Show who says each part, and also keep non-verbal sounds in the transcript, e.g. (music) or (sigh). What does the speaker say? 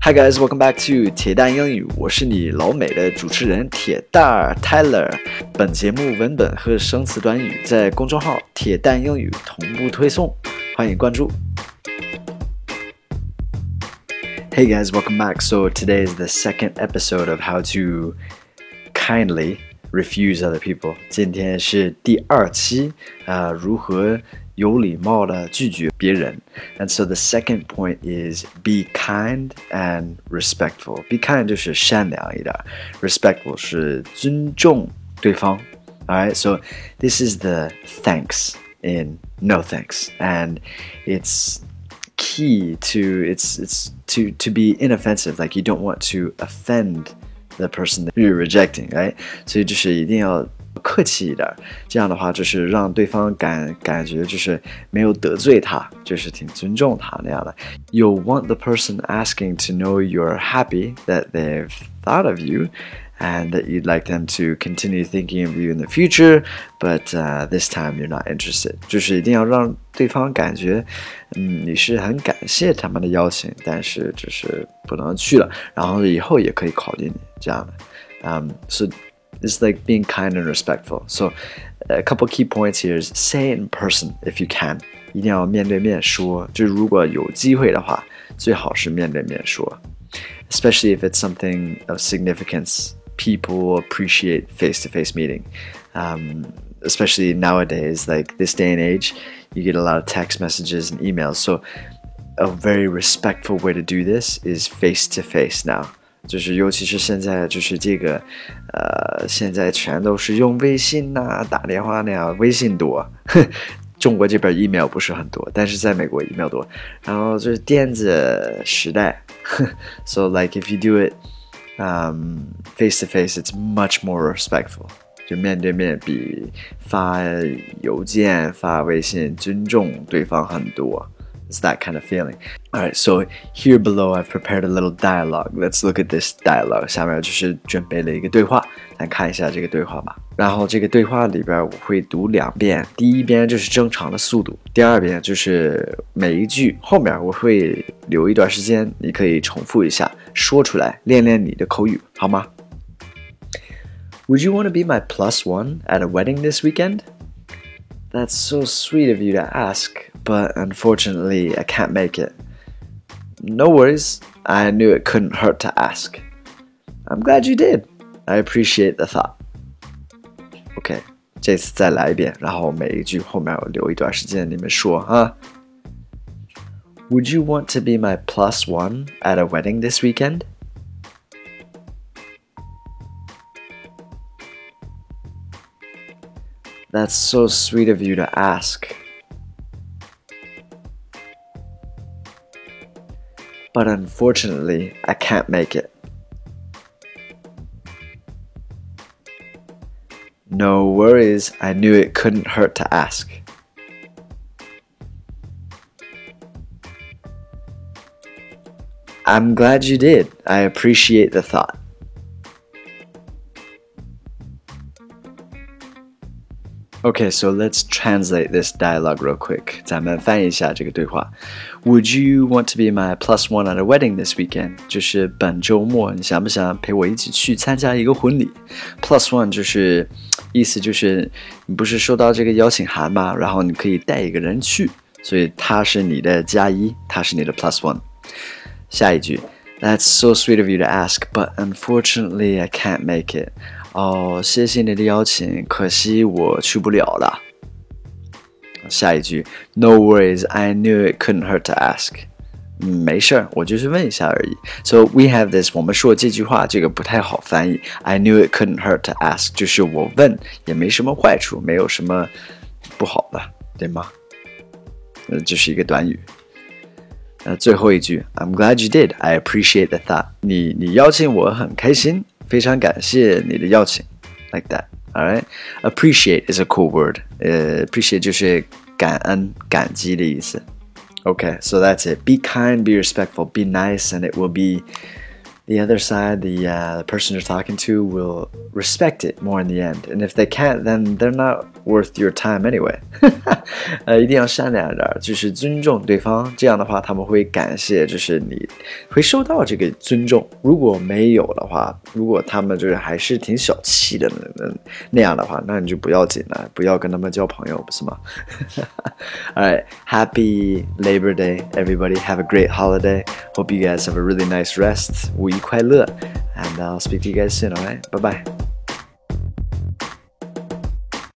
Speaker 1: Hi guys, welcome back to 铁蛋英语，我是你老美的主持人铁蛋儿 Tyler。本节目文本和生词短语在公众号“铁蛋英语”同步推送，欢迎关注。Hey guys, welcome back. So today is the second episode of how to kindly refuse other people. 今天是第二期啊、呃，如何 有礼貌的拒绝别人。And so the second point is be kind and respectful. Be kind 就是善良一点，respectful 是尊重对方。Alright, so this is the thanks in no thanks, and it's key to it's it's to to be inoffensive. Like you don't want to offend the person that you're rejecting, right? 所以就是一定要 客气一点，这样的话就是让对方感感觉就是没有得罪他，就是挺尊重他那样的。You want the person asking to know you're happy that they've thought of you. And that you'd like them to continue thinking of you in the future, but uh, this time you're not interested. 就是一定要让对方感觉，嗯，你是很感谢他们的邀请，但是就是不能去了，然后以后也可以考虑你这样的。Um, so it's like being kind and respectful. So a couple key points here is say it in person if you can. 一定要面对面说，就是如果有机会的话，最好是面对面说。Especially if it's something of significance people appreciate face-to-face meeting um, especially nowadays like this day and age you get a lot of text messages and emails so a very respectful way to do this is face-to-face now 就是尤其是现在就是这个呃现在全都是用微信呐、打电话那样微信多 (laughs) 中国这边 email 不是很多但是在美国 email 多然后就是电子时代 (laughs) so like if you do it um, face to face, it's much more respectful. 就面对面比发邮件、发微信尊重对方很多。It's that kind of feeling. All right, so here below I've prepared a little dialogue. Let's look at this dialogue. 下面就是准备了一个对话，来看一下这个对话吧。然后这个对话里边我会读两遍，第一遍就是正常的速度，第二遍就是每一句后面我会留一段时间，你可以重复一下，说出来练练你的口语，好吗？Would you want to be my plus one at a wedding this weekend? That's so sweet of you to ask, but unfortunately, I can't make it. No worries, I knew it couldn't hurt to ask. I'm glad you did. I appreciate the thought. OK，这次再来一遍，然后每一句后面我留一段时间，你们说啊。Would you want to be my plus one at a wedding this weekend? That's so sweet of you to ask. But unfortunately, I can't make it. No worries, I knew it couldn't hurt to ask. I'm glad you did. I appreciate the thought. Okay, so let's translate this dialogue real quick. 咱们翻译一下这个对话。Would you want to be my plus one at a wedding this weekend？就是本周末，你想不想陪我一起去参加一个婚礼？Plus one 就是意思就是你不是收到这个邀请函吗？然后你可以带一个人去，所以他是你的加一，他是你的 plus one。下一句，That's so sweet of you to ask, but unfortunately I can't make it. 哦，谢谢你的邀请，可惜我去不了了。下一句，No worries, I knew it couldn't hurt to ask。嗯，没事儿，我就是问一下而已。So we have this，我们说这句话这个不太好翻译。I knew it couldn't hurt to ask，就是我问也没什么坏处，没有什么不好的，对吗？呃，这是一个短语。呃，最后一句，I'm glad you did. I appreciate the thought. 你你邀请我很开心。非常感谢你的邀请，like that. Alright, appreciate is a cool word. 呃，appreciate 就是感恩、感激的意思。Okay, so that's it. Be kind, be respectful, be nice, and it will be the other side, the uh, the person you're talking to will respect it more in the end. And if they can't, then they're not worth your time anyway. (laughs) 呃，一定要善良点，就是尊重对方。这样的话，他们会感谢，就是你会受到这个尊重。如果没有的话，如果他们就是还是挺小气的那那样的话，那你就不要紧了，不要跟他们交朋友，不是吗？Alright, (laughs) happy Labor Day, everybody. Have a great holiday. Hope you guys have a really nice rest. 五一 快乐 and I'll speak to you guys soon, alright? Bye bye.